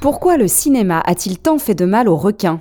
Pourquoi le cinéma a-t-il tant fait de mal aux requins?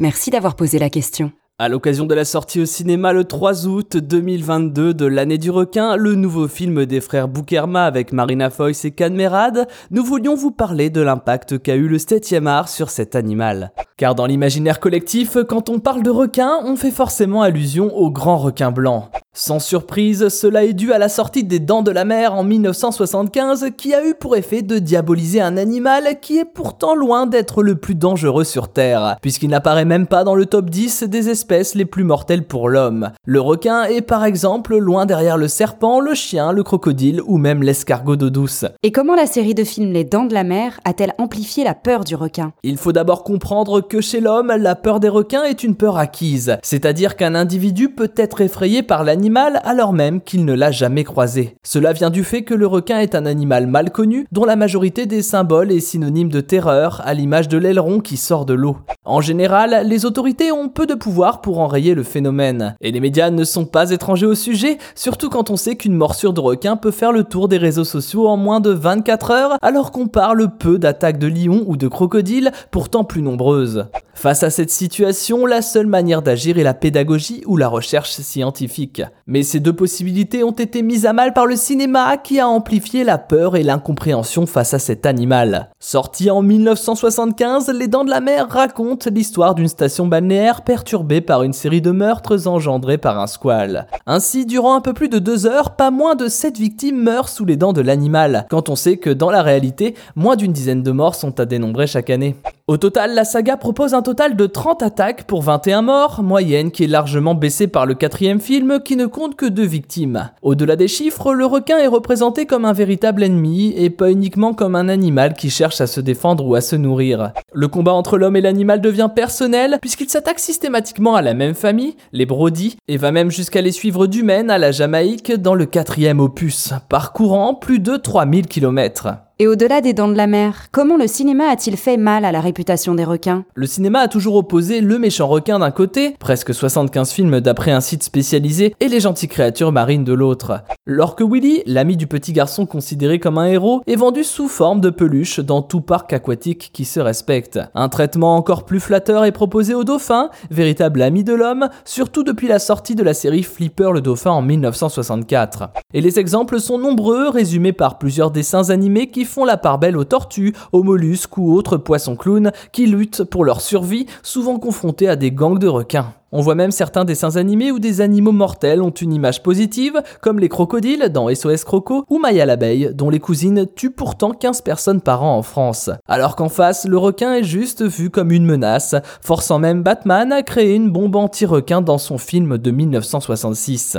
Merci d'avoir posé la question. À l'occasion de la sortie au cinéma le 3 août 2022 de l'année du requin, le nouveau film des frères Boukerma avec Marina Foïs et Canmerade, nous voulions vous parler de l'impact qu'a eu le 7e art sur cet animal. Car dans l'imaginaire collectif, quand on parle de requin, on fait forcément allusion au grand requin blanc. Sans surprise, cela est dû à la sortie des Dents de la Mer en 1975 qui a eu pour effet de diaboliser un animal qui est pourtant loin d'être le plus dangereux sur Terre, puisqu'il n'apparaît même pas dans le top 10 des espèces les plus mortelles pour l'homme. Le requin est par exemple loin derrière le serpent, le chien, le crocodile ou même l'escargot d'eau douce. Et comment la série de films Les Dents de la Mer a-t-elle amplifié la peur du requin? Il faut d'abord comprendre que chez l'homme, la peur des requins est une peur acquise, c'est-à-dire qu'un individu peut être effrayé par l'animal alors même qu'il ne l'a jamais croisé. Cela vient du fait que le requin est un animal mal connu, dont la majorité des symboles est synonyme de terreur, à l'image de l'aileron qui sort de l'eau. En général, les autorités ont peu de pouvoir pour enrayer le phénomène, et les médias ne sont pas étrangers au sujet, surtout quand on sait qu'une morsure de requin peut faire le tour des réseaux sociaux en moins de 24 heures, alors qu'on parle peu d'attaques de lions ou de crocodiles, pourtant plus nombreuses. Face à cette situation, la seule manière d'agir est la pédagogie ou la recherche scientifique. Mais ces deux possibilités ont été mises à mal par le cinéma qui a amplifié la peur et l'incompréhension face à cet animal. Sorti en 1975, Les Dents de la Mer raconte l'histoire d'une station balnéaire perturbée par une série de meurtres engendrés par un squal. Ainsi, durant un peu plus de deux heures, pas moins de 7 victimes meurent sous les dents de l'animal, quand on sait que dans la réalité, moins d'une dizaine de morts sont à dénombrer chaque année. Au total, la saga propose un total de 30 attaques pour 21 morts, moyenne qui est largement baissée par le quatrième film qui ne compte que deux victimes. Au-delà des chiffres, le requin est représenté comme un véritable ennemi et pas uniquement comme un animal qui cherche à se défendre ou à se nourrir. Le combat entre l'homme et l'animal devient personnel puisqu'il s'attaque systématiquement à la même famille, les Brody, et va même jusqu'à les suivre du Maine à la Jamaïque dans le quatrième opus, parcourant plus de 3000 km. Et au-delà des dents de la mer, comment le cinéma a-t-il fait mal à la réputation des requins? Le cinéma a toujours opposé le méchant requin d'un côté, presque 75 films d'après un site spécialisé, et les gentilles créatures marines de l'autre. Lorsque Willy, l'ami du petit garçon considéré comme un héros, est vendu sous forme de peluche dans tout parc aquatique qui se respecte. Un traitement encore plus flatteur est proposé au dauphin, véritable ami de l'homme, surtout depuis la sortie de la série Flipper le dauphin en 1964. Et les exemples sont nombreux, résumés par plusieurs dessins animés qui font la part belle aux tortues, aux mollusques ou autres poissons clowns qui luttent pour leur survie, souvent confrontés à des gangs de requins. On voit même certains dessins animés où des animaux mortels ont une image positive, comme les crocodiles dans SOS Croco ou Maya l'abeille, dont les cousines tuent pourtant 15 personnes par an en France. Alors qu'en face, le requin est juste vu comme une menace, forçant même Batman à créer une bombe anti-requin dans son film de 1966.